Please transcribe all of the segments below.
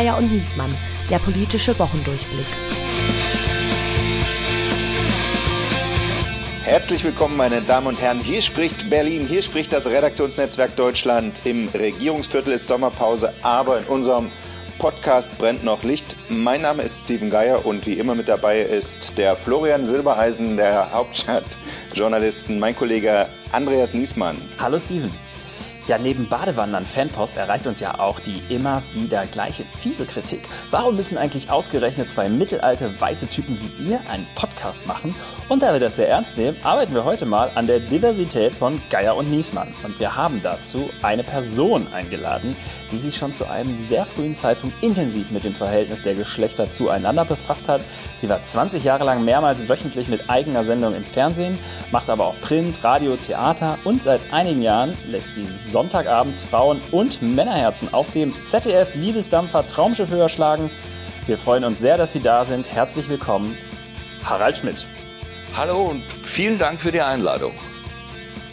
Geier und Niesmann, der politische Wochendurchblick. Herzlich willkommen, meine Damen und Herren. Hier spricht Berlin, hier spricht das Redaktionsnetzwerk Deutschland. Im Regierungsviertel ist Sommerpause, aber in unserem Podcast brennt noch Licht. Mein Name ist Steven Geier und wie immer mit dabei ist der Florian Silbereisen der Hauptstadtjournalisten, mein Kollege Andreas Niesmann. Hallo Steven. Ja, neben Badewandern Fanpost erreicht uns ja auch die immer wieder gleiche fiese Kritik. Warum müssen eigentlich ausgerechnet zwei mittelalte weiße Typen wie ihr einen Podcast machen? Und da wir das sehr ernst nehmen, arbeiten wir heute mal an der Diversität von Geier und Niesmann. Und wir haben dazu eine Person eingeladen, die sich schon zu einem sehr frühen Zeitpunkt intensiv mit dem Verhältnis der Geschlechter zueinander befasst hat. Sie war 20 Jahre lang mehrmals wöchentlich mit eigener Sendung im Fernsehen, macht aber auch Print, Radio, Theater und seit einigen Jahren lässt sie Sonntagabends Frauen und Männerherzen auf dem ZDF Liebesdampfer Traumschiff höher schlagen. Wir freuen uns sehr, dass Sie da sind. Herzlich willkommen, Harald Schmidt. Hallo und vielen Dank für die Einladung.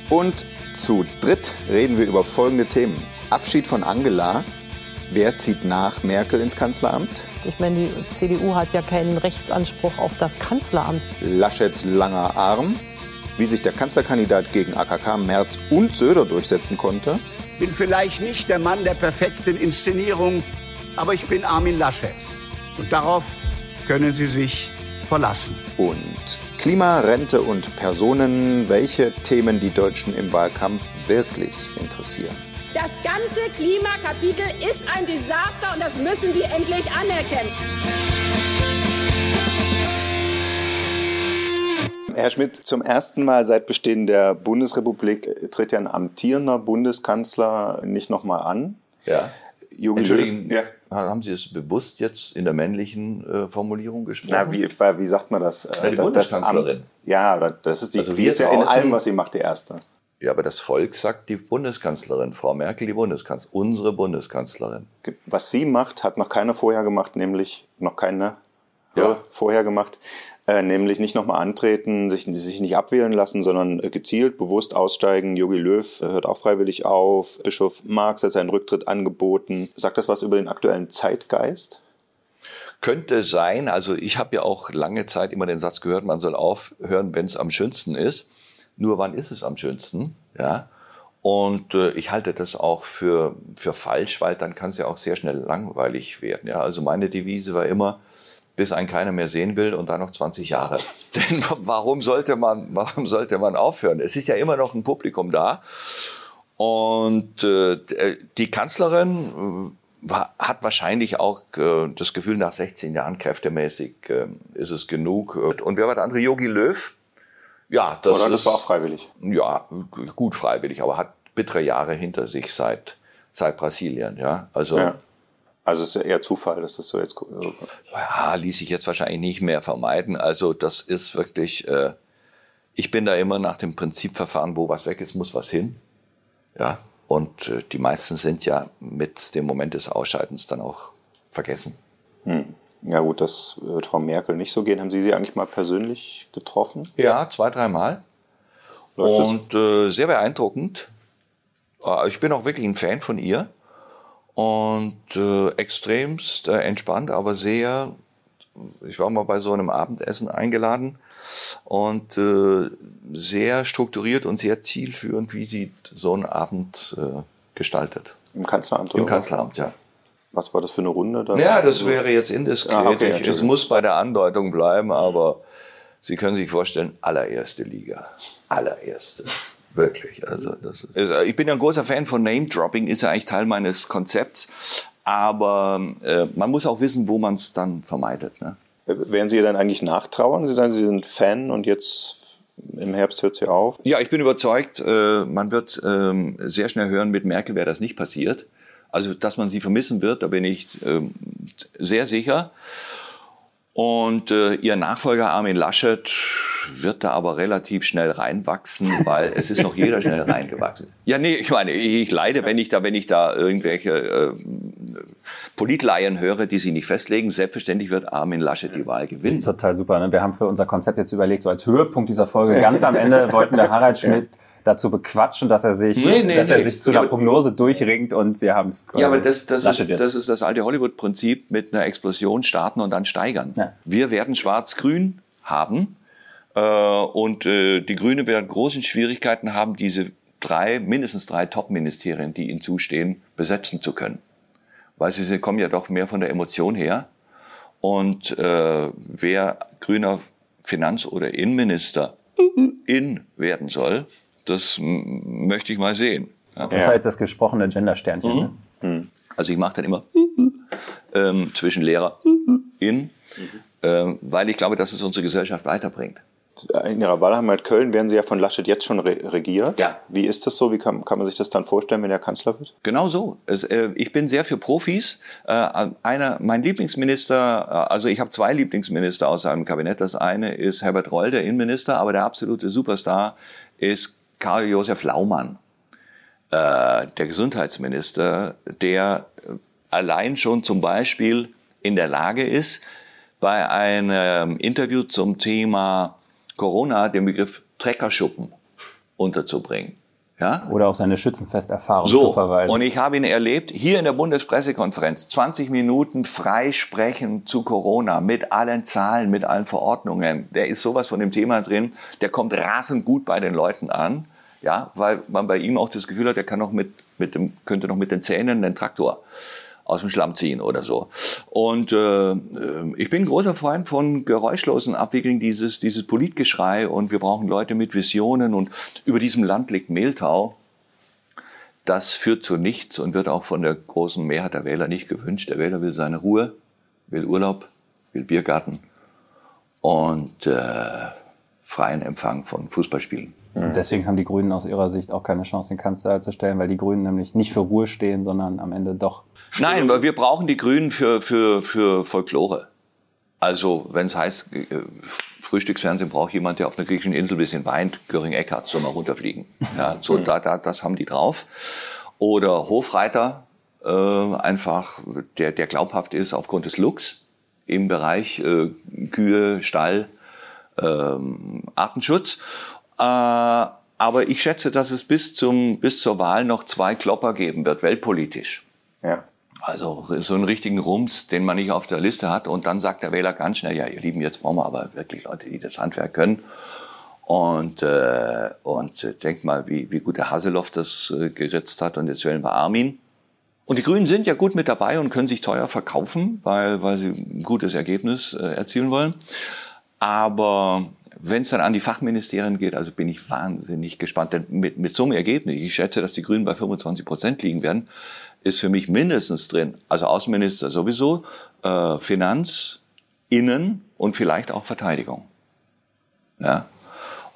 Und zu dritt reden wir über folgende Themen. Abschied von Angela. Wer zieht nach Merkel ins Kanzleramt? Ich meine, die CDU hat ja keinen Rechtsanspruch auf das Kanzleramt. Laschets langer Arm. Wie sich der Kanzlerkandidat gegen AKK, Merz und Söder durchsetzen konnte. Bin vielleicht nicht der Mann der perfekten Inszenierung, aber ich bin Armin Laschet. Und darauf können Sie sich verlassen. Und Klima, Rente und Personen, welche Themen die Deutschen im Wahlkampf wirklich interessieren. Das ganze Klimakapitel ist ein Desaster und das müssen Sie endlich anerkennen. Herr Schmidt, zum ersten Mal seit Bestehen der Bundesrepublik tritt ja ein amtierender Bundeskanzler nicht nochmal an. Ja. Jogi Löw, ja. haben Sie es bewusst jetzt in der männlichen äh, Formulierung gesprochen? Na, wie, wie sagt man das? Ja, die das Bundeskanzlerin. Amt. Ja, das ist die, Also die wir ist ja in allem, was sie macht, die erste. Ja, aber das Volk sagt die Bundeskanzlerin, Frau Merkel, die Bundeskanzlerin, unsere Bundeskanzlerin. Was sie macht, hat noch keiner vorher gemacht, nämlich noch keine Ja. äh, vorher gemacht, äh, nämlich nicht nochmal antreten, sich, sich nicht abwählen lassen, sondern äh, gezielt, bewusst aussteigen. Jogi Löw äh, hört auch freiwillig auf. Bischof Marx hat seinen Rücktritt angeboten. Sagt das was über den aktuellen Zeitgeist? Könnte sein, also ich habe ja auch lange Zeit immer den Satz gehört, man soll aufhören, wenn es am schönsten ist. Nur wann ist es am schönsten? Ja. Und äh, ich halte das auch für, für falsch, weil dann kann es ja auch sehr schnell langweilig werden. Ja. Also meine Devise war immer, bis einen keiner mehr sehen will und dann noch 20 Jahre. Denn warum sollte man, warum sollte man aufhören? Es ist ja immer noch ein Publikum da. Und äh, die Kanzlerin äh, war, hat wahrscheinlich auch äh, das Gefühl, nach 16 Jahren kräftemäßig äh, ist es genug. Und wer war der andere? Yogi Löw? Ja, das, Oder ist, das war auch freiwillig. ja, gut freiwillig, aber hat bittere Jahre hinter sich seit, seit Brasilien, ja. Also, Ja. Ja. Also es ist ja eher Zufall, dass das so jetzt. ließ sich jetzt wahrscheinlich nicht mehr vermeiden. Also, das ist wirklich, äh, ich bin da immer nach dem Prinzip verfahren, wo was weg ist, muss was hin. Ja. Und äh, die meisten sind ja mit dem Moment des Ausscheidens dann auch vergessen. Ja gut, das wird Frau Merkel nicht so gehen. Haben Sie sie eigentlich mal persönlich getroffen? Ja, zwei, dreimal. Und äh, sehr beeindruckend. Äh, Ich bin auch wirklich ein Fan von ihr. Und äh, extremst äh, entspannt, aber sehr. Ich war mal bei so einem Abendessen eingeladen und äh, sehr strukturiert und sehr zielführend, wie sie so einen Abend äh, gestaltet. Im Kanzleramt? Im oder? Kanzleramt, ja. Was war das für eine Runde? Da Ja, das wäre jetzt indiskret. Ah, okay, Ich- es muss bei der Andeutung bleiben, aber Sie können sich vorstellen, allererste Liga. Allererste. Wirklich. Also das ist, ich bin ja ein großer Fan von Name-Dropping, ist ja eigentlich Teil meines Konzepts. Aber äh, man muss auch wissen, wo man es dann vermeidet. Ne? Werden Sie ihr dann eigentlich nachtrauern? Sie sagen, Sie sind Fan und jetzt im Herbst hört sie auf. Ja, ich bin überzeugt, äh, man wird ähm, sehr schnell hören, mit Merkel wäre das nicht passiert. Also, dass man sie vermissen wird, da bin ich ähm, sehr sicher. Und äh, ihr Nachfolger Armin Laschet wird da aber relativ schnell reinwachsen, weil es ist noch jeder schnell reingewachsen. Ja, nee, ich meine, ich, leide, wenn ich da, wenn ich da irgendwelche äh, Politlaien höre, die sich nicht festlegen. Selbstverständlich wird Armin Laschet die Wahl Das ist gewinnen. total super. Ne? Wir haben für unser Konzept jetzt überlegt, so als Höhepunkt dieser Folge, ganz am Ende wollten wir Harald Schmidt dazu bequatschen, dass er sich, Nee, nee, dass er nee. sich zu Ja, einer Prognose durchringt und sie haben es. Ja, aber das, das, Laschet ist, das ist das alte Hollywood-Prinzip mit einer Explosion starten und dann steigern. Ja. Wir werden schwarz-grün haben äh, und äh, die Grünen werden große Schwierigkeiten haben, diese drei, mindestens drei Top-Ministerien, die ihnen zustehen, besetzen zu können. Weil sie, sie kommen ja doch mehr von der Emotion her. Und äh, wer grüner Finanz- oder Innenminister in werden soll, das möchte ich mal sehen. Ja. Das war jetzt das gesprochene Gender-Sternchen. Ne? Also ich mache dann immer ähm, zwischen Lehrer in, ähm, weil ich glaube, dass es unsere Gesellschaft weiterbringt. In Ihrer Wahlheimat Köln werden Sie ja von Laschet jetzt schon re regiert. Ja. Wie ist das so? Wie kann, kann man sich das dann vorstellen, wenn er Kanzler wird? Genau so. Es, äh, ich bin sehr für Profis. Äh, einer, mein Lieblingsminister, äh, also ich habe zwei Lieblingsminister aus seinem Kabinett. Das eine ist Herbert Reul, der Innenminister, aber der absolute Superstar ist Karl-Josef Laumann, äh, der Gesundheitsminister, der allein schon zum Beispiel in der Lage ist, bei einem Interview zum Thema Corona den Begriff Treckerschuppen unterzubringen. Ja? Oder auf seine Schützenfesterfahrung So, zu verweisen. und ich habe ihn erlebt, hier in der Bundespressekonferenz, 20 Minuten frei sprechen zu Corona, mit allen Zahlen, mit allen Verordnungen. Der ist sowas von dem Thema drin, der kommt rasend gut bei den Leuten an, ja, weil man bei ihm auch das Gefühl hat, er kann noch mit, mit dem, könnte noch mit den Zähnen den Traktor aus dem Schlamm ziehen oder so. Und äh, äh, ich bin großer Freund von geräuschlosen Abwickeln dieses, dieses Politgeschrei und wir brauchen Leute mit Visionen und über diesem Land liegt Mehltau. Das führt zu nichts und wird auch von der großen Mehrheit der Wähler nicht gewünscht. Der Wähler will seine Ruhe, will Urlaub, will Biergarten und äh, freien Empfang von Fußballspielen. Und deswegen haben die Grünen aus ihrer Sicht auch keine Chance, den Kanzler zu stellen, weil die Grünen nämlich nicht für Ruhe stehen, sondern am Ende doch. Nein, aber wir brauchen die Grünen für, für, für Folklore. Also, wenn es heißt, äh, Frühstücksfernsehen braucht jemand, der auf einer griechischen Insel ein bisschen weint, Göring Eckardt soll mal runterfliegen. Ja, so, da, da, das haben die drauf. Oder Hofreiter, äh, einfach, der, der glaubhaft ist aufgrund des Looks im Bereich äh, Kühe, Stall, ähm, Artenschutz. Äh, aber ich schätze, dass es bis, zum, bis zur Wahl noch zwei Klopper geben wird, weltpolitisch. Ja. Also so einen richtigen Rums, den man nicht auf der Liste hat. Und dann sagt der Wähler ganz schnell, ja, ihr Lieben, jetzt brauchen wir aber wirklich Leute, die das Handwerk können. Und, äh, und denkt mal, wie, wie gut der Haseloff das äh, geritzt hat. Und jetzt wählen wir Armin. Und die Grünen sind ja gut mit dabei und können sich teuer verkaufen, weil, weil sie ein gutes Ergebnis äh, erzielen wollen. Aber wenn es dann an die Fachministerien geht, also bin ich wahnsinnig gespannt. Denn mit, mit so einem Ergebnis, ich schätze, dass die Grünen bei 25 Prozent liegen werden, ist für mich mindestens drin, also Außenminister sowieso, äh, Finanz, Innen und vielleicht auch Verteidigung. Ja.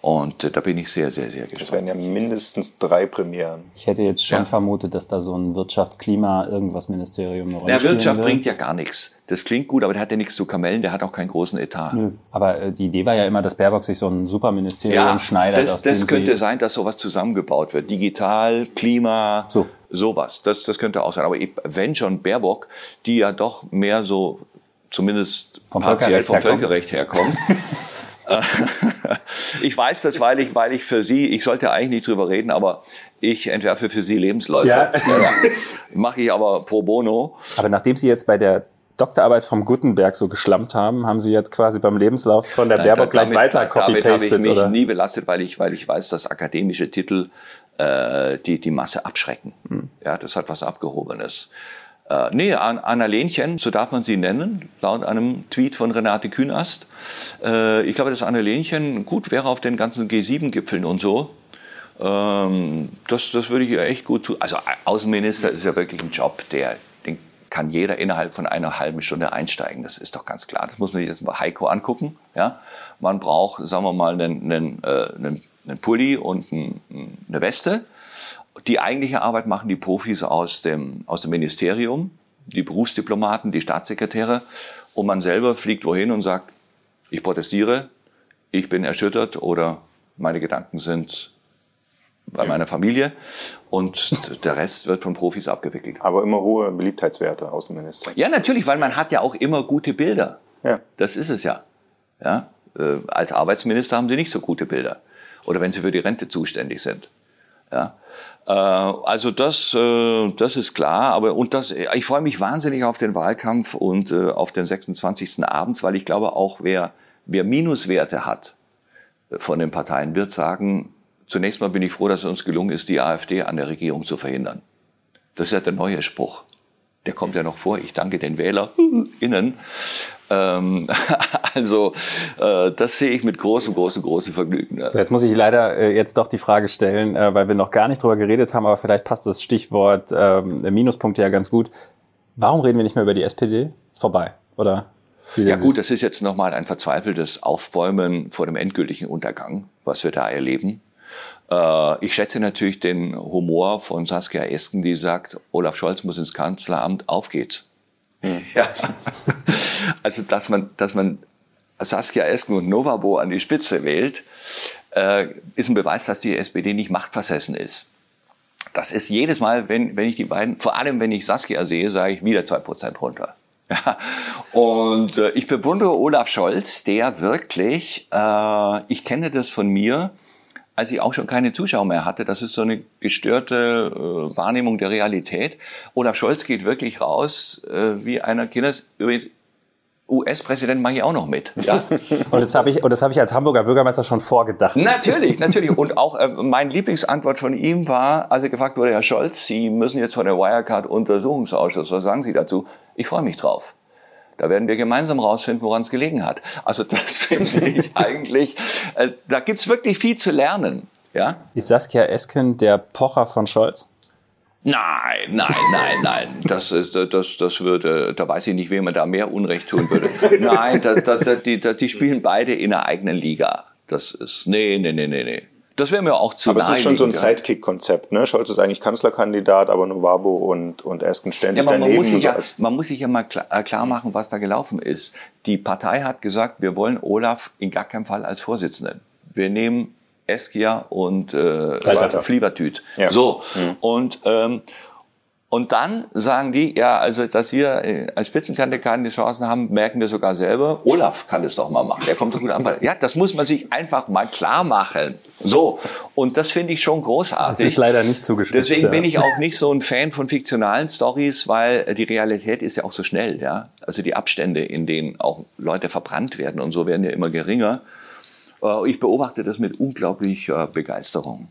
Und äh, da bin ich sehr, sehr, sehr Das gespannt. werden ja mindestens drei Premieren. Ich hätte jetzt schon Ja. vermutet, dass da so ein Wirtschaftsklima irgendwas Ministerium eine Rolle Ja, spielen Wirtschaft wird. bringt ja gar nichts. Das klingt gut, aber der hat ja nichts zu kamellen, der hat auch keinen großen Etat. Nö. Aber äh, die Idee war ja immer, dass Baerbock sich so ein Superministerium schneidet. das, das könnte sie- sein, dass sowas zusammengebaut wird. Digital, Klima, So. sowas. Das, das könnte auch sein. Aber wenn schon Baerbock, die ja doch mehr so, zumindest Vom partiell Völkerrecht vom herkommt. Völkerrecht herkommt. Ich weiß das, weil ich, weil ich für Sie, ich sollte eigentlich nicht drüber reden, aber ich entwerfe für Sie Lebensläufe. Ja. Mache ich aber pro bono. Aber nachdem Sie jetzt bei der Doktorarbeit vom Gutenberg so geschlampt haben, haben Sie jetzt quasi beim Lebenslauf von der Baerbock gleich weiter Damit habe ich copy-pasted, mich oder? nie belastet, weil ich, weil ich weiß, dass akademische Titel äh, die, die Masse abschrecken. Hm. Ja, das hat was Abgehobenes. Äh, nee, An Anna Lenchen, so darf man sie nennen, laut einem Tweet von Renate Künast. Äh, ich glaube, dass Anna Lenchen gut wäre auf den ganzen G7-Gipfeln und so. Ähm, das, das würde ich ihr echt gut tun. Also Außenminister ist ja wirklich ein Job, der, den kann jeder innerhalb von einer halben Stunde einsteigen. Das ist doch ganz klar. Das muss man sich jetzt mal Heiko angucken. Ja? Man braucht, sagen wir mal, einen, einen, äh, einen, einen Pulli und ein, eine Weste. Die eigentliche Arbeit machen die Profis aus dem, aus dem Ministerium, die Berufsdiplomaten, die Staatssekretäre. Und man selber fliegt wohin und sagt, ich protestiere, ich bin erschüttert oder meine Gedanken sind bei meiner Familie. Und der Rest wird von Profis abgewickelt. Aber immer hohe Beliebtheitswerte, Außenminister. Ja, natürlich, weil man hat ja auch immer gute Bilder. Ja. Das ist es ja. ja? Äh, als Arbeitsminister haben Sie nicht so gute Bilder. Oder wenn Sie für die Rente zuständig sind. Ja. Äh, also das, äh, das ist klar, aber und das, ich freue mich wahnsinnig auf den Wahlkampf und äh, auf den 26. abends, weil ich glaube auch, wer, wer Minuswerte hat von den Parteien, wird sagen, zunächst mal bin ich froh, dass es uns gelungen ist, die AfD an der Regierung zu verhindern. Das ist ja der neue Spruch. Der kommt ja noch vor. Ich danke den WählerInnen. Ähm, also äh, das sehe ich mit großem, großem, großem Vergnügen. So, jetzt muss ich leider äh, jetzt doch die Frage stellen, äh, weil wir noch gar nicht drüber geredet haben, aber vielleicht passt das Stichwort ähm, Minuspunkte ja ganz gut. Warum reden wir nicht mehr über die SPD? Ist vorbei, oder? Ja gut, das ist jetzt nochmal ein verzweifeltes Aufbäumen vor dem endgültigen Untergang, was wir da erleben. Äh, ich schätze natürlich den Humor von Saskia Esken, die sagt, Olaf Scholz muss ins Kanzleramt, auf geht's. Ja. Also, dass man, dass man Saskia Esken und Novabo an die Spitze wählt, äh, ist ein Beweis, dass die SPD nicht machtversessen ist. Das ist jedes Mal, wenn, wenn ich die beiden, vor allem wenn ich Saskia sehe, sage ich wieder zwei Prozent runter. Und äh, ich bewundere Olaf Scholz, der wirklich, äh, ich kenne das von mir, als ich auch schon keine Zuschauer mehr hatte. Das ist so eine gestörte äh, Wahrnehmung der Realität. Olaf Scholz geht wirklich raus äh, wie einer Kinders. Übrigens, US-Präsident mache ich auch noch mit. Ja? und das habe ich, und das habe ich als Hamburger Bürgermeister schon vorgedacht. Natürlich, natürlich. Und auch äh, mein Lieblingsantwort von ihm war, als er gefragt wurde, Herr Scholz, Sie müssen jetzt von der Wirecard-Untersuchungsausschuss, was sagen Sie dazu? Ich freue mich drauf. Da werden wir gemeinsam rausfinden, woran es gelegen hat. Also das finde ich eigentlich, äh, da gibt's wirklich viel zu lernen. Ja? Ist Saskia Esken der Pocher von Scholz? Nein, nein, nein, nein. Das, ist, das, das würde, da weiß ich nicht, wem man da mehr Unrecht tun würde. Nein, das, das, die, das, die spielen beide in der eigenen Liga. Das ist, nee, nee, nee, nee, nee. Das wäre mir auch zu Aber es ist schon so ein Sidekick-Konzept, ne? Scholz ist eigentlich Kanzlerkandidat, aber Novabo und, und Esken stellen ja, sich daneben. Man muss sich, ja, man muss sich ja mal klar, äh, klar machen, was da gelaufen ist. Die Partei hat gesagt, wir wollen Olaf in gar keinem Fall als Vorsitzenden. Wir nehmen Eskia und äh, Flievertüt. Ja. So. Mhm. Und, ähm, und dann sagen die, ja, also, dass wir äh, als Spitzenkandidaten die Chancen haben, merken wir sogar selber. Olaf kann das doch mal machen. Der kommt doch gut an. Ja, das muss man sich einfach mal klar machen. So. Und das finde ich schon großartig. Das ist leider nicht zugespitzt. Deswegen bin ich auch nicht so ein Fan von fiktionalen Stories, weil die Realität ist ja auch so schnell, ja. Also die Abstände, in denen auch Leute verbrannt werden und so werden ja immer geringer. Äh, ich beobachte das mit unglaublicher Begeisterung.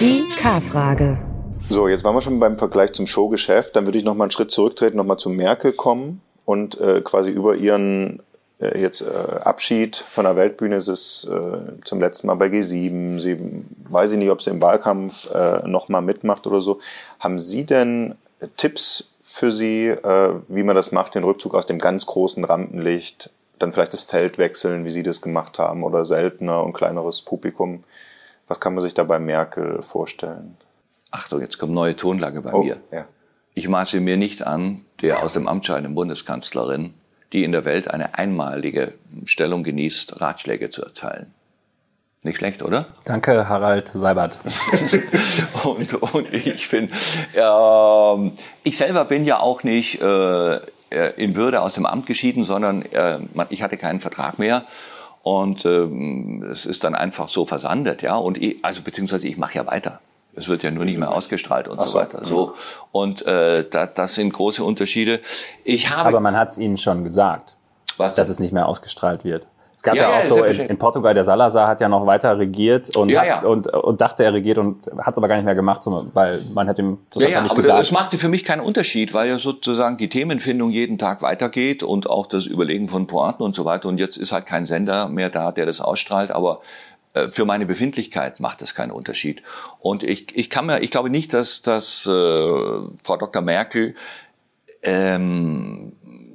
Die K-Frage. So, jetzt waren wir schon beim Vergleich zum Showgeschäft. Dann würde ich noch mal einen Schritt zurücktreten, noch mal zu Merkel kommen und äh, quasi über ihren äh, jetzt äh, Abschied von der Weltbühne. Es ist äh, zum letzten Mal bei G7. Sie weiß ich nicht, ob sie im Wahlkampf äh, noch mal mitmacht oder so. Haben Sie denn Tipps für Sie, äh, wie man das macht, den Rückzug aus dem ganz großen Rampenlicht, dann vielleicht das Feld wechseln, wie Sie das gemacht haben, oder seltener und kleineres Publikum? Was kann man sich da bei Merkel vorstellen? Achtung, jetzt kommt neue Tonlage bei oh, mir. Ja. Ich maße mir nicht an, der aus dem Amt scheidenden Bundeskanzlerin, die in der Welt eine einmalige Stellung genießt, Ratschläge zu erteilen. Nicht schlecht, oder? Danke, Harald Seibert. und, und ich finde, äh, ich selber bin ja auch nicht äh, in Würde aus dem Amt geschieden, sondern äh, ich hatte keinen Vertrag mehr. Und ähm, es ist dann einfach so versandet, ja. Und ich, also beziehungsweise ich mache ja weiter. Es wird ja nur nicht mehr ausgestrahlt und so, so, weiter. So und äh, da, das sind große Unterschiede. Ich habe aber man hat es Ihnen schon gesagt, was dass es nicht mehr ausgestrahlt wird. Es gab ja, ja auch ja, so in, in, Portugal, der Salazar hat ja noch weiter regiert und, ja, hat, und, und dachte, er regiert und hat es aber gar nicht mehr gemacht, weil man hat ihm das ja, ja, nicht aber gesagt. Es machte für mich keinen Unterschied, weil ja sozusagen die Themenfindung jeden Tag weitergeht und auch das Überlegen von Pointen und so weiter. Und jetzt ist halt kein Sender mehr da, der das ausstrahlt, aber für meine Befindlichkeit macht das keinen Unterschied. Und ich, ich kann mir, ich glaube nicht, dass, dass äh, Frau Dr. Merkel ähm,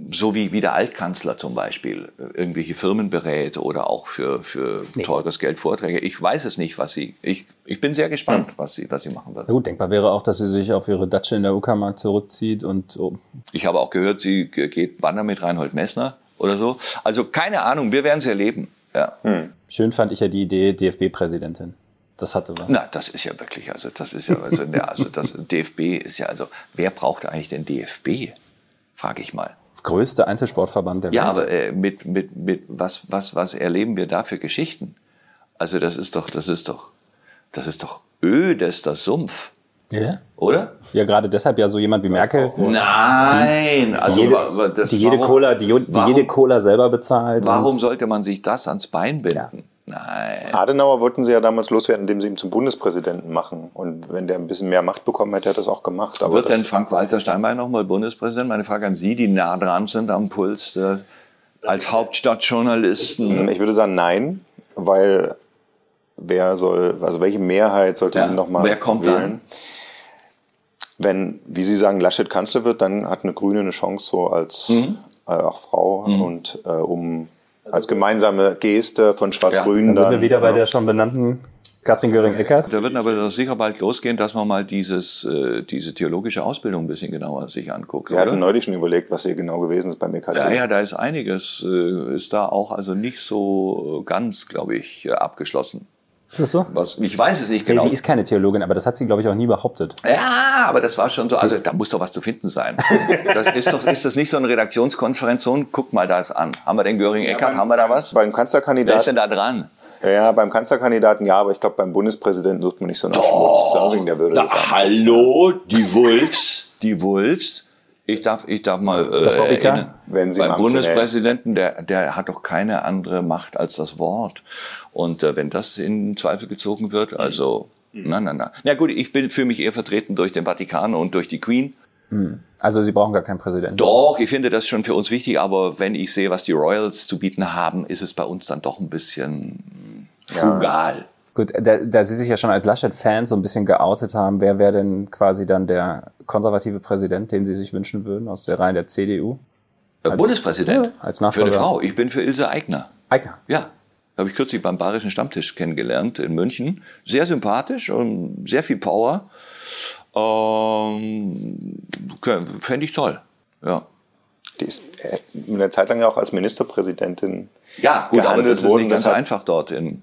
so wie, wie der Altkanzler zum Beispiel irgendwelche Firmen berät oder auch für, für nee. teures Geld Vorträge. Ich weiß es nicht, was sie. Ich, ich bin sehr gespannt, was sie, was sie machen wird. Ja gut, denkbar wäre auch, dass sie sich auf ihre Datsche in der Uckermark zurückzieht und so. Ich habe auch gehört, sie geht wandern mit Reinhold Messner oder so. Also keine Ahnung, wir werden es erleben. Ja. Hm. Schön fand ich ja die Idee DFB-Präsidentin. Das hatte was. Na, das ist ja wirklich, also das ist ja, also, ja, also das DFB ist ja, also wer braucht eigentlich den DFB? Frage ich mal. Das größte Einzelsportverband der Welt. Ja, aber äh, mit, mit, mit was, was, was erleben wir da für Geschichten? Also das ist doch, das ist doch, das ist doch ödester Sumpf, Ja? oder? Ja, gerade deshalb ja so jemand wie Merkel, Nein, die also jede, wa- das, die jede warum- Cola, die, die warum, jede Cola selber bezahlt. Warum sollte man sich das ans Bein binden? Nein. Adenauer wollten sie ja damals loswerden, indem sie ihn zum Bundespräsidenten machen. Und wenn der ein bisschen mehr Macht bekommen hätte, hätte er das auch gemacht. Aber Wird denn Frank-Walter Steinmeier nochmal Bundespräsident? Meine Frage an Sie, die nah dran sind am Puls der, als Hauptstadtjournalisten. ich würde sagen, nein, weil wer soll, also welche Mehrheit sollte Ja, ihn nochmal wer kommt dann? Wenn, wie Sie sagen, Laschet Kanzler wird, dann hat eine Grüne eine Chance so als Mhm. äh, auch Frau und äh, um als gemeinsame Geste von Schwarz-Grün Dann sind wir wieder bei der schon benannten Katrin Göring-Eckardt. Da wird aber doch sicher bald losgehen, dass man mal dieses, äh, diese theologische Ausbildung ein bisschen genauer sich anguckt. Wir hatten neulich schon überlegt, was hier genau gewesen ist beim E EKG. Ja, ja, da ist einiges, äh, ist da auch also nicht so ganz, glaube ich, äh, abgeschlossen. Ist das so? Was, ich weiß es nicht Nee, genau. sie ist keine Theologin, aber das hat sie, glaube ich, auch nie behauptet. Ja, aber das war schon so. Also da muss doch was zu finden sein. Das ist doch, ist das nicht so eine Redaktionskonferenz? So, guck mal das an. Haben wir den Göring-Eckert? haben wir da was? Beim Wer ist denn Kanzlerkandidaten, da dran? ja, beim Kanzlerkandidaten ja, aber ich glaube, beim Bundespräsidenten sucht man nicht so nach Schmutz. Ja, wegen der Würde Da, des Amtes. hallo, die Wolfs, die Wolfs. Ich darf, ich darf mal äh, Das erinnern. Wenn Sie beim Bundespräsidenten, der, der hat doch keine andere Macht als das Wort. Und äh, wenn das in Zweifel gezogen wird, also, na, na, na. Na gut, ich bin für mich eher vertreten durch den Vatikan und durch die Queen. Also sie brauchen gar keinen Präsidenten. Doch, ich finde das schon für uns wichtig, aber wenn ich sehe, was die Royals zu bieten haben, ist es bei uns dann doch ein bisschen frugal. Gut, da, da Sie sich ja schon als Laschet-Fan so ein bisschen geoutet haben, wer wäre denn quasi dann der konservative Präsident, den Sie sich wünschen würden aus der Reihe der CDU? Äh, Bundespräsident. ja, als für eine Nachfolger. Frau. Ich bin für Ilse Aigner. Eigner. Ja, habe ich kürzlich beim Bayerischen Stammtisch kennengelernt in München. Sehr sympathisch und sehr viel Power. Ähm, Fände ich toll. Ja. Die ist äh, eine Zeit lang ja auch als Ministerpräsidentin Ja, gut, aber gehandelt das ist worden. nicht ganz einfach dort in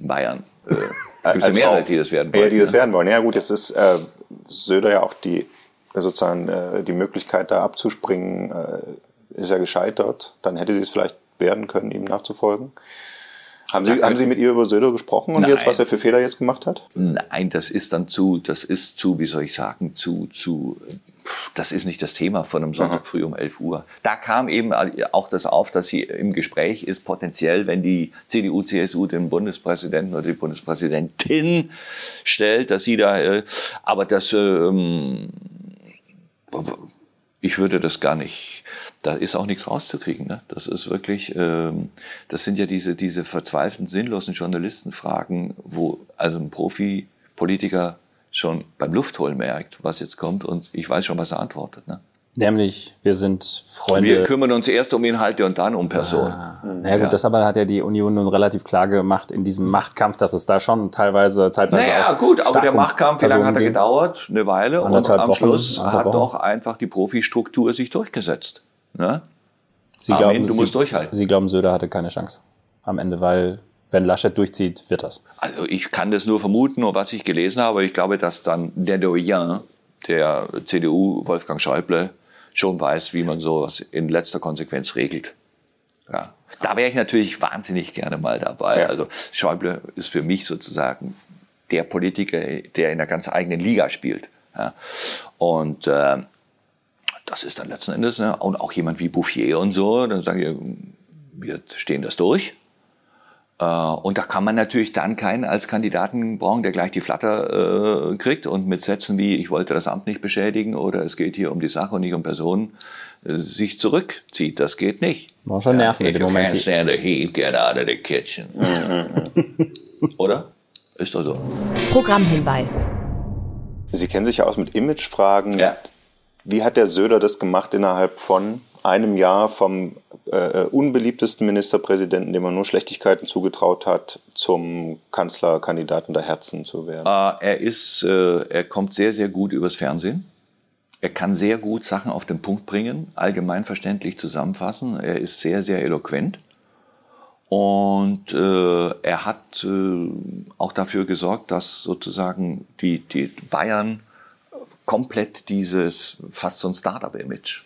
Bayern. Äh, Gibt es ja mehrere, die das werden Ja, wollen. die das ne? werden wollen. Ja gut, jetzt ist äh, Söder ja auch die sozusagen äh, die Möglichkeit da abzuspringen, äh, ist ja gescheitert. Dann hätte sie es vielleicht werden können, ihm nachzufolgen. Haben Sie, haben Sie mit ihr über Söder gesprochen und Nein. jetzt, was er für Fehler jetzt gemacht hat? Nein, das ist dann zu, das ist zu, wie soll ich sagen, zu, zu, das ist nicht das Thema von einem Sonntag früh um 11 Uhr. Da kam eben auch das auf, dass sie im Gespräch ist, potenziell, wenn die CDU, CSU den Bundespräsidenten oder die Bundespräsidentin stellt, dass sie da, äh, aber das, ähm, ich würde das gar nicht, da ist auch nichts rauszukriegen. Ne? Das ist wirklich, ähm, das sind ja diese, diese verzweifelten, sinnlosen Journalistenfragen, wo also ein Profi-Politiker schon beim Luftholen merkt, was jetzt kommt und ich weiß schon, was er antwortet. Ne? Nämlich, wir sind Freunde. Wir kümmern uns erst um Inhalte und dann um Person. naja gut, Ja. das aber hat ja die Union nun relativ klar gemacht in diesem Machtkampf, dass es da schon teilweise zeitweise Naja, gut, aber der Machtkampf, wie lange hat er Personen gedauert? Eine Weile. Und am Wochen, Schluss hat Wochen. doch einfach die Profi-Struktur sich durchgesetzt. Ne? Sie Armin, glauben, du Sie, musst durchhalten. Sie glauben, Söder hatte keine Chance am Ende, weil wenn Laschet durchzieht, wird das. Also ich kann das nur vermuten und was ich gelesen habe. Ich glaube, dass dann der Doyen der CDU, Wolfgang Schäuble, schon weiß, wie man sowas in letzter Konsequenz regelt. Ja. Da wäre ich natürlich wahnsinnig gerne mal dabei. Ja. Also Schäuble ist für mich sozusagen der Politiker, der in einer ganz eigenen Liga spielt. Ja. Und äh, das ist dann letzten Endes, ne, und auch jemand wie Bouffier und so, dann sage ich, wir stehen das durch. Äh, Und da kann man natürlich dann keinen als Kandidaten brauchen, der gleich die Flatter äh, kriegt und mit Sätzen wie, ich wollte das Amt nicht beschädigen oder es geht hier um die Sache und nicht um Personen, äh, sich zurückzieht. Das geht nicht. Braucht schon Nerven in If dem you Moment. can't stand the heat, get out of the kitchen. oder? Ist doch so. Programmhinweis. Sie kennen sich ja aus mit Imagefragen. Ja. Wie hat der Söder das gemacht innerhalb von einem Jahr vom äh, unbeliebtesten Ministerpräsidenten, dem man nur Schlechtigkeiten zugetraut hat, zum Kanzlerkandidaten der Herzen zu werden? Äh, er ist, äh, er kommt sehr, sehr gut übers Fernsehen. Er kann sehr gut Sachen auf den Punkt bringen, allgemein verständlich zusammenfassen. Er ist sehr, sehr eloquent. Und äh, er hat äh, auch dafür gesorgt, dass sozusagen die, die Bayern komplett dieses fast so ein Startup-Image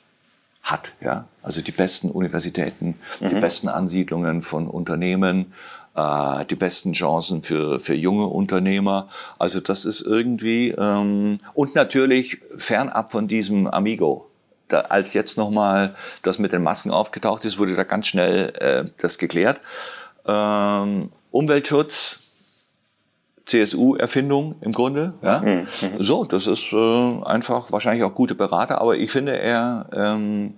hat. Ja? Also die besten Universitäten, die besten Ansiedlungen von Unternehmen, äh, die besten Chancen für, für junge Unternehmer. Also das ist irgendwie, ähm, und natürlich fernab von diesem Amigo. Da, als jetzt nochmal das mit den Masken aufgetaucht ist, wurde da ganz schnell äh, das geklärt. Ähm, Umweltschutz, CSU-Erfindung im Grunde. Ja? Mhm. So, das ist äh, einfach wahrscheinlich auch gute Berater, aber ich finde, er, ähm,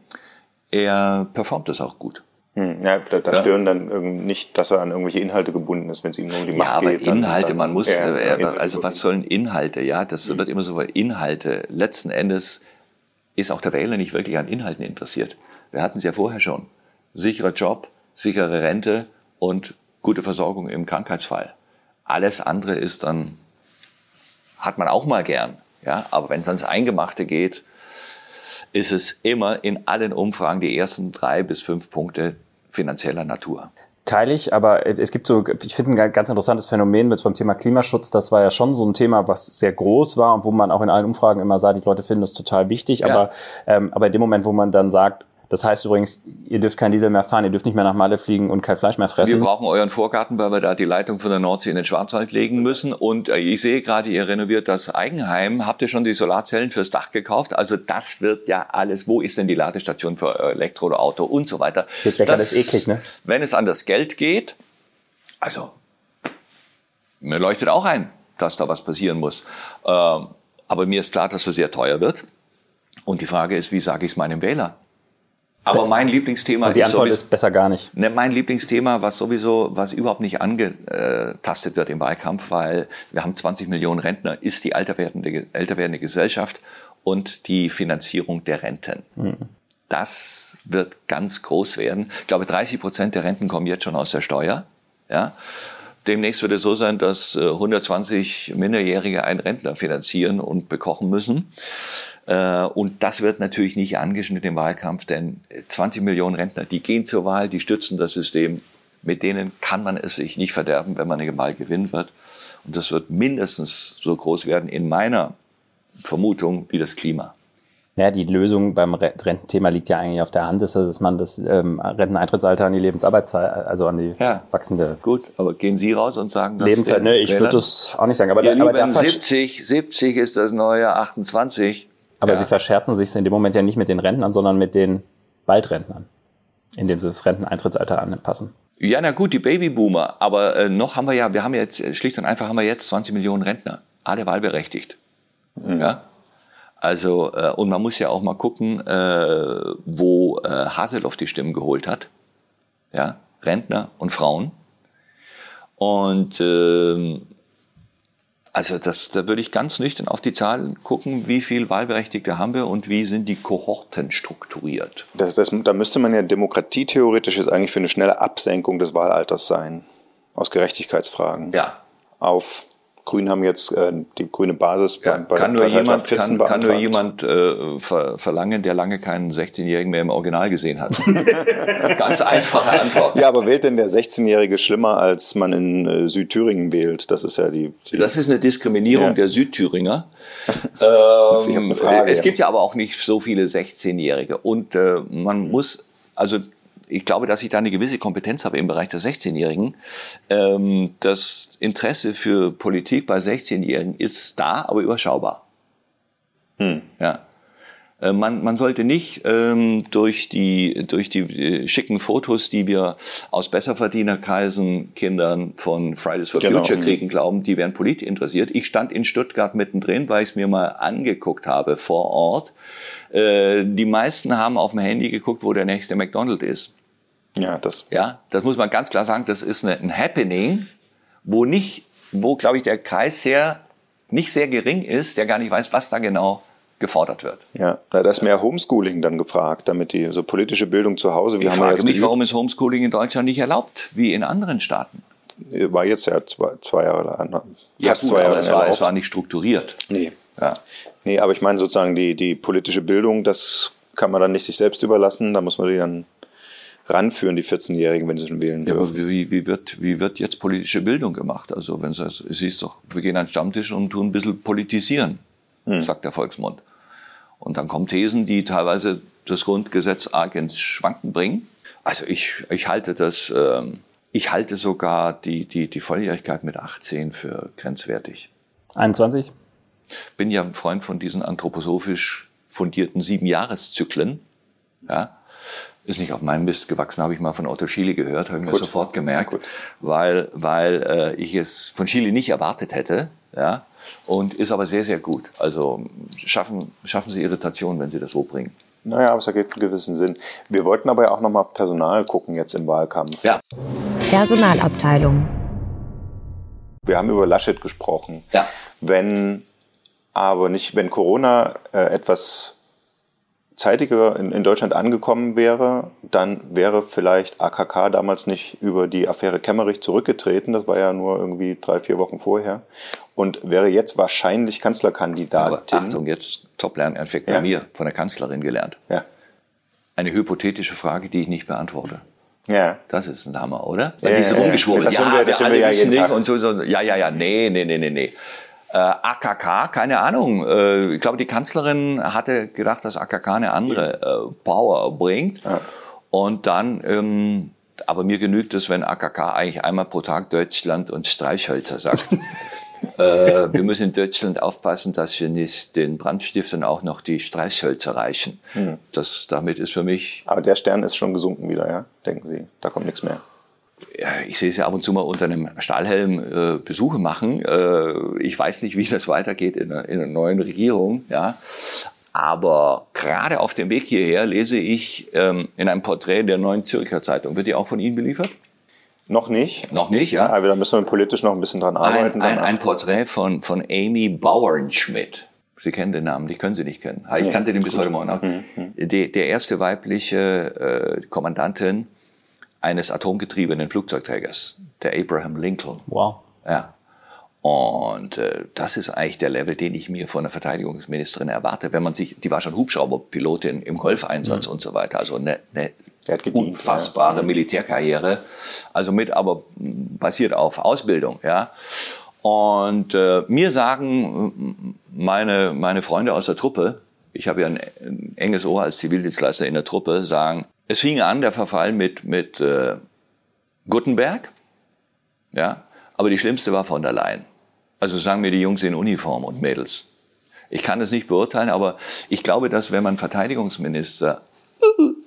er performt das auch gut. Hm, ja, da, da ja. stören dann nicht, dass er an irgendwelche Inhalte gebunden ist, wenn es ihm nur um die Macht ja, aber geht. Inhalte, dann, man muss, ja, äh, also was sollen Inhalte? Ja, das mhm. wird immer so, Inhalte. Letzten Endes ist auch der Wähler nicht wirklich an Inhalten interessiert. Wir hatten es ja vorher schon. Sicherer Job, sichere Rente und gute Versorgung im Krankheitsfall. Alles andere ist dann, hat man auch mal gern. Ja, aber wenn es ans Eingemachte geht, ist es immer in allen Umfragen die ersten drei bis fünf Punkte finanzieller Natur. Teile ich, aber es gibt so, ich finde ein ganz interessantes Phänomen mit beim Thema Klimaschutz. Das war ja schon so ein Thema, was sehr groß war und wo man auch in allen Umfragen immer sagt, die Leute finden das total wichtig. Ja. Aber, ähm, aber in dem Moment, wo man dann sagt, das heißt übrigens, ihr dürft kein Diesel mehr fahren, ihr dürft nicht mehr nach Malle fliegen und kein Fleisch mehr fressen. Wir brauchen euren Vorgarten, weil wir da die Leitung von der Nordsee in den Schwarzwald legen müssen. Und äh, ich sehe gerade, ihr renoviert das Eigenheim. Habt ihr schon die Solarzellen fürs Dach gekauft? Also das wird ja alles. Wo ist denn die Ladestation für Elektro oder Auto und so weiter? Das, das ist eklig, ne? Wenn es an das Geld geht, also mir leuchtet auch ein, dass da was passieren muss. Ähm, aber mir ist klar, dass es sehr teuer wird. Und die Frage ist, wie sage ich es meinem Wähler? Aber mein Lieblingsthema Und die Antwort ist, ist besser gar nicht. Ne, mein Lieblingsthema, was sowieso, was überhaupt nicht angetastet wird im Wahlkampf, weil wir haben 20 Millionen Rentner, ist die älter werdende, älter werdende Gesellschaft und die Finanzierung der Renten. Mhm. Das wird ganz groß werden. Ich glaube, 30 Prozent der Renten kommen jetzt schon aus der Steuer. Ja. Demnächst wird es so sein, dass 120 äh, Minderjährige einen Rentner finanzieren und bekochen müssen. Äh, und das wird natürlich nicht angeschnitten im Wahlkampf, denn 20 Millionen Rentner, die gehen zur Wahl, die stützen das System. Mit denen kann man es sich nicht verderben, wenn man eine Wahl gewinnen wird. Und das wird mindestens so groß werden in meiner Vermutung wie das Klima. Ja, die Lösung beim Rententhema liegt ja eigentlich auf der Hand, dass man das ähm, Renteneintrittsalter an die Lebensarbeitszeit, also an die ja, wachsende. Gut, aber gehen Sie raus und sagen das? Lebenszeit, ne, ich würde das auch nicht sagen. Aber, ja, da, aber 70, 70 ist das neue 28. Aber ja. sie verscherzen sich in dem Moment ja nicht mit den Rentnern, sondern mit den Baldrentnern, indem sie das Renteneintrittsalter anpassen. Ja, na gut, die Babyboomer. Aber äh, noch haben wir ja, wir haben jetzt, äh, schlicht und einfach haben wir jetzt 20 Millionen Rentner. Alle wahlberechtigt. Mhm. Ja. Also, äh, und man muss ja auch mal gucken, äh, wo äh, Haseloff die Stimmen geholt hat. Ja, Rentner und Frauen. Und äh, also das, da würde ich ganz nüchtern auf die Zahlen gucken, wie viel Wahlberechtigte haben wir und wie sind die Kohorten strukturiert. Das, das, da müsste man ja demokratietheoretisch jetzt eigentlich für eine schnelle Absenkung des Wahlalters sein, aus Gerechtigkeitsfragen. Ja. Auf Grünen haben jetzt äh, die grüne Basis ja, bei, kann, nur jemand, kann, kann nur jemand äh, ver verlangen, der lange keinen 16-Jährigen mehr im Original gesehen hat. Ganz einfache Antwort. Ja, aber wählt denn der 16-Jährige schlimmer, als man in äh, Südthüringen wählt? Das ist ja die. die das ist eine Diskriminierung ja. der Südthüringer. ähm, Frage, es gibt ja aber auch nicht so viele 16-Jährige und äh, man muss also ich glaube, dass ich da eine gewisse Kompetenz habe im Bereich der 16-Jährigen. Ähm, das Interesse für Politik bei 16-Jährigen ist da, aber überschaubar. Hm. Ja. Äh, man, man sollte nicht ähm, durch die, durch die äh, schicken Fotos, die wir aus Besserverdienerkreisen Kindern von Fridays for genau. Future kriegen, glauben, die wären politisch interessiert. Ich stand in Stuttgart mittendrin, weil ich es mir mal angeguckt habe vor Ort. Äh, die meisten haben auf dem Handy geguckt, wo der nächste McDonald's ist. Ja, das. Ja, das muss man ganz klar sagen. Das ist eine, ein Happening, wo nicht, wo glaube ich der Kreis sehr, nicht sehr gering ist, der gar nicht weiß, was da genau gefordert wird. Ja, da ist mehr Homeschooling dann gefragt, damit die so politische Bildung zu Hause. Wir ich frage mich, warum ist Homeschooling in Deutschland nicht erlaubt, wie in anderen Staaten? War jetzt ja zwei, zwei Jahre lang. Fast ja, gut, zwei Jahre es war, es war nicht strukturiert. Nee. Ja. Nee, aber ich meine sozusagen die, die politische Bildung, das kann man dann nicht sich selbst überlassen, da muss man die dann ranführen, die 14-Jährigen, wenn sie schon wählen dürfen. Ja, aber wie, wie, wird, wie wird jetzt politische Bildung gemacht? Also wenn es ist doch, wir gehen an den Stammtisch und tun ein bisschen politisieren, hm. sagt der Volksmund. Und dann kommen Thesen, die teilweise das Grundgesetz arg ins Schwanken bringen. Also ich, ich halte das, äh, ich halte sogar die, die, die Volljährigkeit mit 18 für grenzwertig. 21? Bin ja ein Freund von diesen anthroposophisch fundierten Siebenjahreszyklen. Ja. Ist nicht auf meinem Mist gewachsen, habe ich mal von Otto Schiele gehört, habe ich mir sofort gemerkt, Gut. weil, weil äh, ich es von Schiele nicht erwartet hätte. Ja. Und ist aber sehr, sehr gut. Also schaffen, schaffen Sie Irritation, wenn Sie das so bringen. Naja, aber es ergibt einen gewissen Sinn. Wir wollten aber ja auch nochmal auf Personal gucken jetzt im Wahlkampf. Ja. Personalabteilung. Wir haben über Laschet gesprochen. Ja. Wenn aber nicht, wenn Corona äh, etwas zeitiger in, in Deutschland angekommen wäre, dann wäre vielleicht AKK damals nicht über die Affäre Kemmerich zurückgetreten. Das war ja nur irgendwie drei, vier Wochen vorher. Und wäre jetzt wahrscheinlich Aber Kanzlerkandidatin. Achtung, jetzt Top-Lerneffekt bei Ja. mir, von der Kanzlerin gelernt. Ja. Eine hypothetische Frage, die ich nicht beantworte. Ja. Das ist ein Hammer, oder? Ja, Weil dieses ja, ja. rumgeschwurbel, Das ja, wir- das wir wir ja jeden nicht Tag. und so, so, ja, ja, ja, nee, nee, nee, nee, nee. Äh, AKK, keine Ahnung. Äh, ich glaube, die Kanzlerin hatte gedacht, dass AKK eine andere äh, Power bringt. Und dann, ähm, aber mir genügt es, wenn AKK eigentlich einmal pro Tag Deutschland und Streichhölzer sagt. äh, wir müssen in Deutschland aufpassen, dass wir nicht den Brandstiftern auch noch die Streichhölzer reichen. Hm. Das, damit ist für mich Aber der Stern ist schon gesunken wieder, ja? Denken Sie. Da kommt nichts mehr. Ja, ich sehe sie ab und zu mal unter einem Stahlhelm äh, Besuche machen. Äh, ich weiß nicht, wie das weitergeht in einer, in einer neuen Regierung. Ja. Aber gerade auf dem Weg hierher lese ich ähm, in einem Porträt der Neuen Zürcher Zeitung. Wird die auch von Ihnen beliefert? Noch nicht. Noch nicht, ja? Aber da müssen wir politisch noch ein bisschen dran arbeiten. Ein, ein, ein. Porträt von, von Amy Bauernschmidt. Sie kennen den Namen, die können Sie nicht kennen. Ich kannte den bis heute Morgen auch. Mhm, Die, der erste weibliche äh, Kommandantin eines atomgetriebenen Flugzeugträgers, der Abraham Lincoln. Wow. Ja. Und äh, das ist eigentlich der Level, den ich mir von der Verteidigungsministerin erwarte, wenn man sich, die war schon Hubschrauberpilotin im Golfeinsatz und so weiter, also eine, eine Der hat gedient, unfassbare Militärkarriere, also mit aber basiert auf Ausbildung, ja. Und äh, mir sagen äh, meine, meine Freunde aus der Truppe, ich habe ja ein, ein enges Ohr als Zivildienstleister in der Truppe, sagen, es fing an, der Verfall mit, mit äh, Gutenberg, ja, aber die schlimmste war von der Leyen. Also sagen mir die Jungs in Uniform und Mädels. Ich kann das nicht beurteilen, aber ich glaube, dass wenn man Verteidigungsminister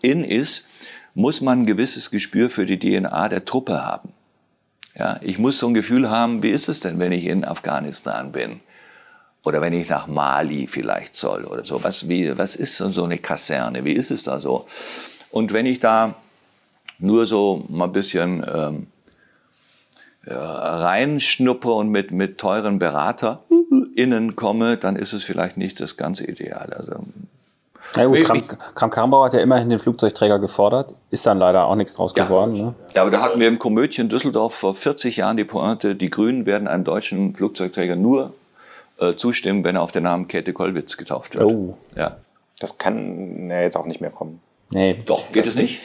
in ist, muss man ein gewisses Gespür für die DNA der Truppe haben. Ja, ich muss so ein Gefühl haben, wie ist es denn, wenn ich in Afghanistan bin? Oder wenn ich nach Mali vielleicht soll oder so. Was, wie, was ist so eine Kaserne? Wie ist es da so? Und wenn ich da nur so mal ein bisschen ähm, ja, reinschnuppe und mit, mit teuren BeraterInnen komme, dann ist es vielleicht nicht das ganze Ideal. Also, Na gut, Kram, Kram Karrenbauer hat ja immerhin den Flugzeugträger gefordert. Ist dann leider auch nichts draus Ja. geworden. Ne? ja, aber da hatten wir im Komödien Düsseldorf vor 40 Jahren die Pointe, die Grünen werden einem deutschen Flugzeugträger nur äh, zustimmen, wenn er auf den Namen Käthe Kollwitz getauft wird. Oh. Ja. Das kann ja jetzt auch nicht mehr kommen. Nee. Doch, geht es nicht?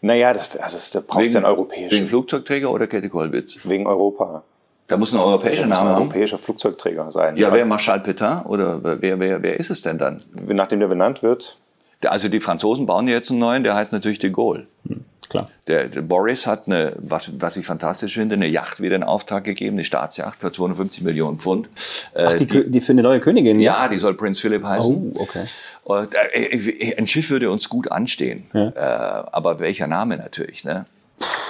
Naja, das, also das, da braucht es einen Wegen europäischen. Flugzeugträger oder Käthe Kollwitz? Wegen Europa. Da muss ein europäischer Das muss ein Name haben. europäischer Flugzeugträger sein. Ja, wer Marschall Pétain oder wer, wer, wer ist es denn dann? Nachdem der benannt wird, Also die Franzosen bauen jetzt einen neuen, der heißt natürlich de Gaulle. Klar. Der, der Boris hat eine, was, was ich fantastisch finde, eine Yacht wieder in Auftrag gegeben, eine Staatsjacht für 250 Millionen Pfund. Ach, Äh, die, Kö- die für eine neue Königin? ja, die soll Prinz Philipp heißen. Oh, okay. Und, äh, ein Schiff würde uns gut anstehen. Ja. Äh, aber welcher Name natürlich, ne?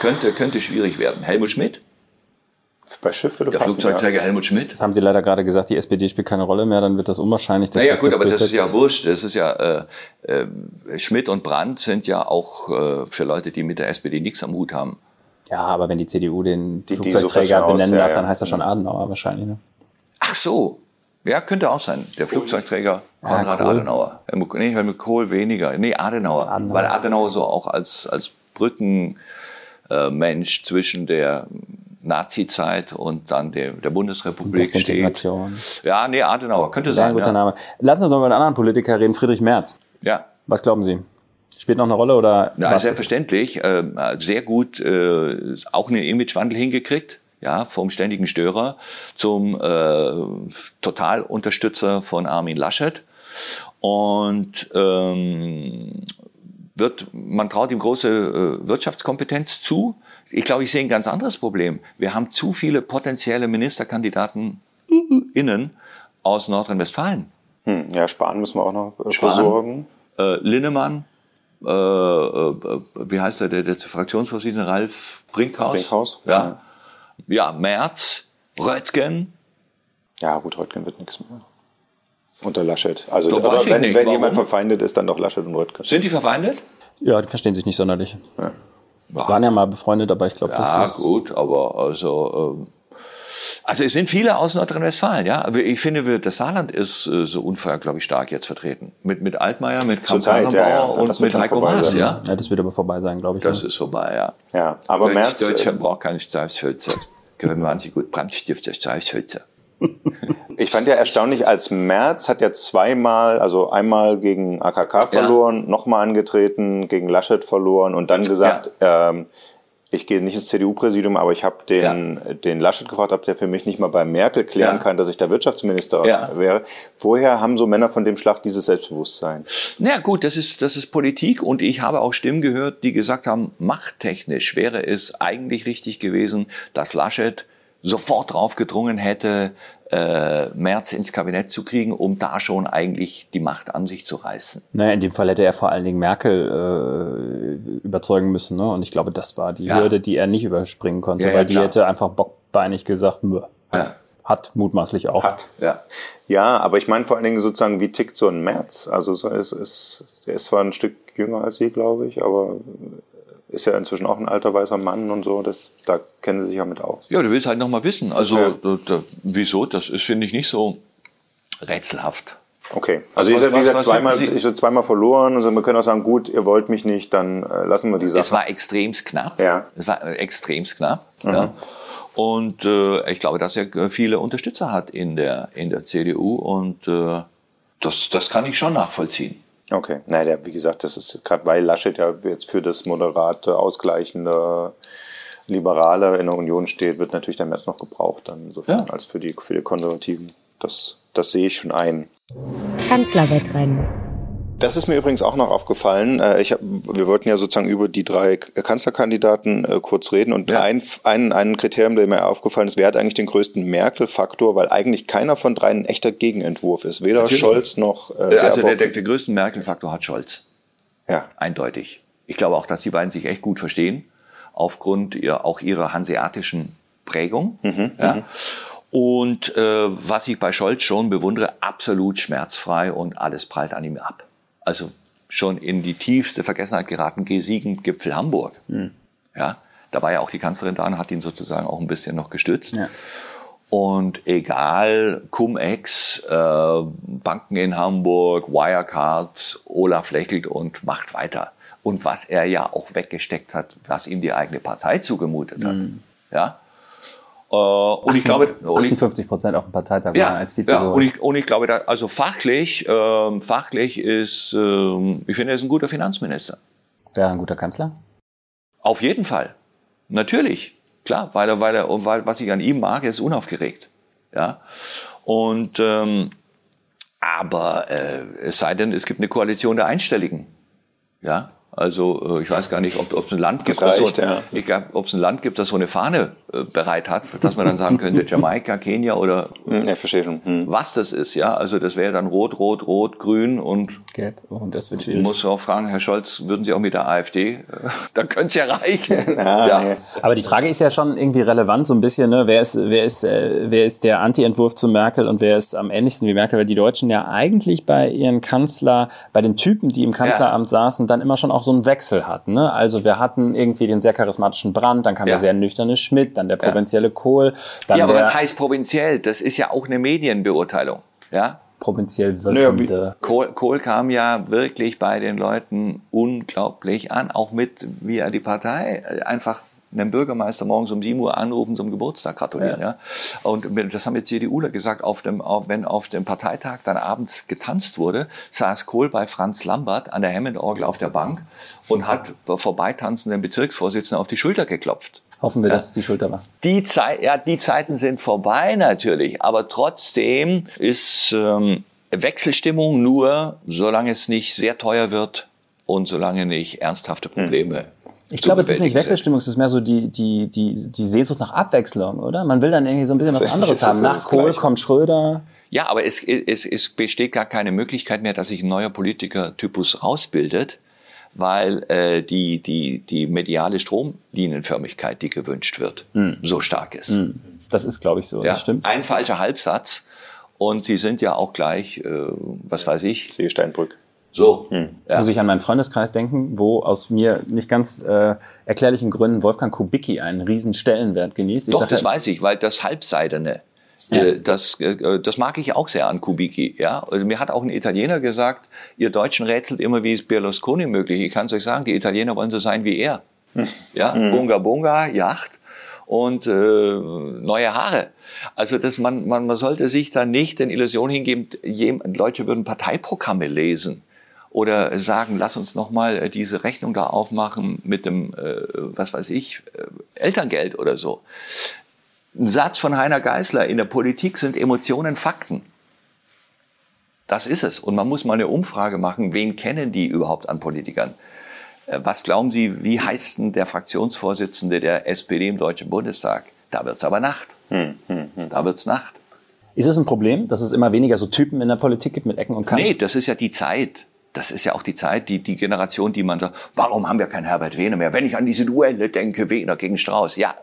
Könnte, könnte schwierig werden. Helmut Schmidt? Bei Schiff würde Der passen. Flugzeugträger Helmut Schmidt? Jetzt haben Sie leider gerade gesagt, die SPD spielt keine Rolle mehr, dann wird das unwahrscheinlich, dass Naja sich gut, aber das ist ja wurscht. Das ist ja äh, äh, Schmidt und Brandt sind ja auch äh, für Leute, die mit der SPD nichts am Hut haben. Ja, aber wenn die CDU den Die- die das Flugzeugträger aus, benennen ja, darf, ja. dann heißt das schon Adenauer wahrscheinlich. Ne? Ach so. Ja, könnte auch sein. Der Flugzeugträger Konrad Kohl. Adenauer. Helmut, nee, Helmut Kohl weniger. Nee, Adenauer. Adenauer. Weil Adenauer so auch als, als Brückenmensch äh, Mensch zwischen der Nazi-Zeit und dann der, der Bundesrepublik steht. Ja, nee, Adenauer. Könnte sein. guter Ja. Name. Lassen Sie uns noch über einen anderen Politiker reden, Friedrich Merz. ja. Was glauben Sie? Spielt noch eine Rolle oder? Ja, selbstverständlich. Äh, sehr gut äh, auch einen Imagewandel hingekriegt. Ja, vom ständigen Störer zum äh, Totalunterstützer von Armin Laschet. Und ähm, wird, man traut ihm große äh, Wirtschaftskompetenz zu. Ich glaube, ich sehe ein ganz anderes Problem. Wir haben zu viele potenzielle Ministerkandidaten innen aus Nordrhein-Westfalen. Hm, ja, Spahn müssen wir auch noch äh, Spahn. versorgen. Äh, Linnemann, äh, äh, wie heißt der, der, der Fraktionsvorsitzende, Ralf Brinkhaus? Brinkhaus, ja. Ja, Merz, Röttgen. Ja, gut, Röttgen wird nichts mehr. Unter Laschet. Also, aber wenn, wenn jemand verfeindet ist, dann doch Laschet und Röttgen. Sind die verfeindet? Ja, die verstehen sich nicht sonderlich. Ja. Die waren ja mal befreundet, aber ich glaube, Ja, das ist. gut, aber also, ähm, also es sind viele aus Nordrhein-Westfalen, ja. Ich finde, wir- das Saarland ist äh, so unfair, glaube ich, stark jetzt vertreten. Mit, mit Altmaier, mit Kamp ja, ja. Und mit Heiko Maas, sein, ja. Ja, das wird aber vorbei sein, glaube ich. Das ne? ist vorbei, ja. Ja, aber Deutsch, Merz, Deutschland braucht keine Strafschütze. Können wir sich gut Brandstifter, Strafschütze. Ich fand ja erstaunlich, als Merz hat ja zweimal, also einmal gegen AKK verloren, nochmal angetreten, gegen Laschet verloren und dann gesagt, ähm, ich gehe nicht ins CDU-Präsidium, aber ich habe den, den Laschet gefragt, ob der für mich nicht mal bei Merkel klären Ja. kann, dass ich der Wirtschaftsminister Ja. wäre. Woher haben so Männer von dem Schlag dieses Selbstbewusstsein? Na ja, gut, das ist, das ist Politik und ich habe auch Stimmen gehört, die gesagt haben, machttechnisch wäre es eigentlich richtig gewesen, dass Laschet sofort drauf gedrungen hätte, äh, Merz ins Kabinett zu kriegen, um da schon eigentlich die Macht an sich zu reißen. Naja, in dem Fall hätte er vor allen Dingen Merkel äh, überzeugen müssen. Ne? Und ich glaube, das war die Ja. Hürde, die er nicht überspringen konnte, Ja, ja, weil die klar. hätte einfach bockbeinig gesagt, Mö. Ja. Hat mutmaßlich auch. Hat. Ja. Ja, aber ich meine vor allen Dingen sozusagen, wie tickt so ein Merz? Also so ist, ist, der ist zwar ein Stück jünger als Sie, glaube ich, aber ist ja inzwischen auch ein alter weißer Mann und so. Das, da kennen Sie sich ja mit aus. Ja, du willst halt noch mal wissen. Also Ja. da, da, wieso? Das ist finde ich nicht so rätselhaft. Okay, also Was- ich habe gesagt, zweimal, ich zweimal verloren. Also wir können auch sagen, gut, ihr wollt mich nicht, dann äh, lassen wir die Sache. Es war extremst knapp. Ja. Es war äh, extremst knapp. Ja. Und äh, ich glaube, dass er äh, viele Unterstützer hat in der, in der CDU und äh, das, das kann ich schon nachvollziehen. Okay, naja, wie gesagt, das ist gerade weil Laschet ja jetzt für das moderate, ausgleichende, liberale in der Union steht, wird natürlich der Merz noch gebraucht dann insofern Ja. als für die, für die Konservativen. Das, das sehe ich schon ein. Kanzlerwettrennen. Das ist mir übrigens auch noch aufgefallen. Äh, Ich hab, wir wollten ja sozusagen über die drei K- Kanzlerkandidaten äh, kurz reden und Ja. ein, ein, ein Kriterium, der mir aufgefallen ist, wer hat eigentlich den größten Merkel-Faktor, weil eigentlich keiner von dreien ein echter Gegenentwurf ist. Weder Natürlich. Scholz noch äh, also der, der, der größten Merkel-Faktor hat Scholz. ja. Eindeutig. Ich glaube auch, dass die beiden sich echt gut verstehen, aufgrund ihr, auch ihrer hanseatischen Prägung. ja. Und äh, was ich bei Scholz schon bewundere, absolut schmerzfrei und alles prallt an ihm ab. Also schon in die tiefste Vergessenheit geraten, G7 Gipfel Hamburg. Ja, da war ja auch die Kanzlerin da und hat ihn sozusagen auch ein bisschen noch gestützt. Ja. Und egal, Cum-Ex, äh, Banken in Hamburg, Wirecard, Olaf lächelt und macht weiter. Und was er ja auch weggesteckt hat, was ihm die eigene Partei zugemutet hat. Ja. Äh, und ich glaube, und ich, 58 Prozent auf dem Parteitag ja, als Vize ja und, ich, und ich glaube, da, also fachlich, ähm, fachlich ist, ähm, ich finde, er ist ein guter Finanzminister. Wäre ein guter Kanzler? Auf jeden Fall. Natürlich. Klar, weil er, weil er, weil, was ich an ihm mag, er ist unaufgeregt. Ja. Und, ähm, aber, äh, es sei denn, es gibt eine Koalition der Einstelligen. Ja. Also, äh, ich weiß gar nicht, ob ob es ein Land gibt, Das reicht, so, ja. ich glaub, ob es ein Land gibt, das so eine Fahne äh, bereit hat, dass man dann sagen könnte, Jamaika, Kenia oder Hm, ja, verstehe schon. Hm. was das ist, ja. Also das wäre dann rot, rot, rot, grün und Gelb. Und das wird ich schwierig. muss auch fragen, Herr Scholz, würden Sie auch mit der AfD? Äh, Da könnte es ja reichen. Ah, ja. Aber die Frage ist ja schon irgendwie relevant, so ein bisschen, ne? wer, ist, wer, ist, äh, wer ist der Anti-Entwurf zu Merkel und wer ist am ähnlichsten wie Merkel? Weil die Deutschen ja eigentlich bei ihren Kanzler, bei den Typen, die im Kanzleramt saßen, dann immer schon auch so einen Wechsel hatten. Ne? Also wir hatten irgendwie den sehr charismatischen Brandt, dann kam Ja. der sehr nüchterne Schmidt, dann der provinzielle Kohl, dann Ja, aber der was heißt provinziell? Das ist ja auch eine Medienbeurteilung. Ja? provinziell Naja, wirkende. Kohl, Kohl kam ja wirklich bei den Leuten unglaublich an, auch mit, wie er die Partei äh, einfach einen Bürgermeister morgens um 7 Uhr anrufen zum Geburtstag gratulieren. Ja. Und mit- das haben wir CDUler gesagt, auf dem, auf, wenn auf dem Parteitag dann abends getanzt wurde, saß Kohl bei Franz Lambert an der Hammond-Orgel auf der Bank und hat vorbeitanzenden Bezirksvorsitzenden auf die Schulter geklopft. Hoffen wir, dass es die Schulter war. Die, Zeit, ja, die Zeiten sind vorbei natürlich, aber trotzdem ist ähm, Wechselstimmung nur, solange es nicht sehr teuer wird, und solange nicht ernsthafte Probleme. Ich glaube, es ist nicht. Wechselstimmung, es ist mehr so die, die, die, die Sehnsucht nach Abwechslung, oder? Man will dann irgendwie so ein bisschen was Das anderes haben. Nach Kohl Gleiche. kommt Schröder. Ja, aber es, es, es besteht gar keine Möglichkeit mehr, dass sich ein neuer Politikertypus rausbildet, weil äh, die, die, die mediale Stromlinienförmigkeit, die gewünscht wird, so stark ist. Das ist, glaube ich, so. Ja? Das stimmt. Ein falscher Halbsatz und sie sind ja auch gleich, äh, was weiß ich, Sehe So. Ja. Muss ich an meinen Freundeskreis denken, wo aus mir nicht ganz äh, erklärlichen Gründen Wolfgang Kubicki einen riesen Stellenwert genießt. Ich Doch, das ja- weiß ich, weil das Halbseidene, äh, das, äh, das mag ich auch sehr an Kubicki. Ja? Also mir hat auch ein Italiener gesagt, ihr Deutschen rätselt immer, wie ist Berlusconi möglich. Ich kann es euch sagen, die Italiener wollen so sein wie er. Ja? Bunga Bunga, Yacht und äh, neue Haare. Also das, man, man, man sollte sich da nicht den Illusionen hingeben, jem- Leute würden Parteiprogramme lesen oder sagen, lass uns noch mal äh, diese Rechnung da aufmachen mit dem, äh, was weiß ich, äh, Elterngeld oder so. Ein Satz von Heiner Geißler, in der Politik sind Emotionen Fakten. Das ist es. Und man muss mal eine Umfrage machen, wen kennen die überhaupt an Politikern? Äh, Was glauben Sie, wie heißt denn der Fraktionsvorsitzende der SPD im Deutschen Bundestag? Da wird's aber Nacht. Da wird's Nacht. Ist es ein Problem, dass es immer weniger so Typen in der Politik gibt mit Ecken und Kanten? Nee, das ist ja die Zeit. Das ist ja auch die Zeit, die, die Generation, die man sagt, warum haben wir keinen Herbert Wehner mehr? Wenn ich an diese Duelle denke, Wehner gegen Strauß, ja,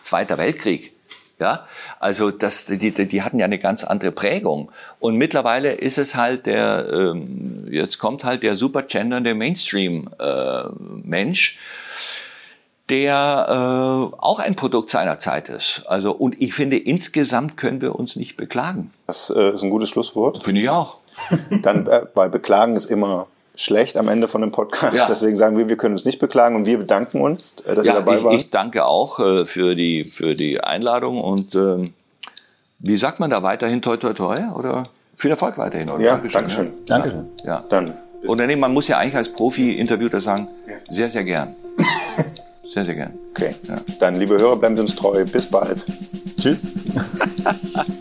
Zweiter Weltkrieg. Ja, also das, die, die hatten ja eine ganz andere Prägung. Und mittlerweile ist es halt der, ähm, jetzt kommt halt der super gendernde Mainstream-Mensch, der äh, auch ein Produkt seiner Zeit ist. Also und ich finde, insgesamt können wir uns nicht beklagen. Das äh, ist ein gutes Schlusswort. Finde ich auch. Dann, äh, weil beklagen ist immer schlecht am Ende von einem Podcast. Ja. Deswegen sagen wir, wir können uns nicht beklagen und wir bedanken uns, äh, dass ihr Ja, dabei ich, wart. ich danke auch äh, für, die, für die Einladung und ähm, wie sagt man da weiterhin toi toi toi oder viel Erfolg weiterhin. Oder? ja, Dankeschön. Dankeschön. Ja. ja. Dann Oder nee, man muss ja eigentlich als Profi-Interviewter sagen, sehr, sehr gern. Sehr, sehr gern. Okay. Dann, liebe Hörer, bleibt uns treu. Bis bald. Tschüss.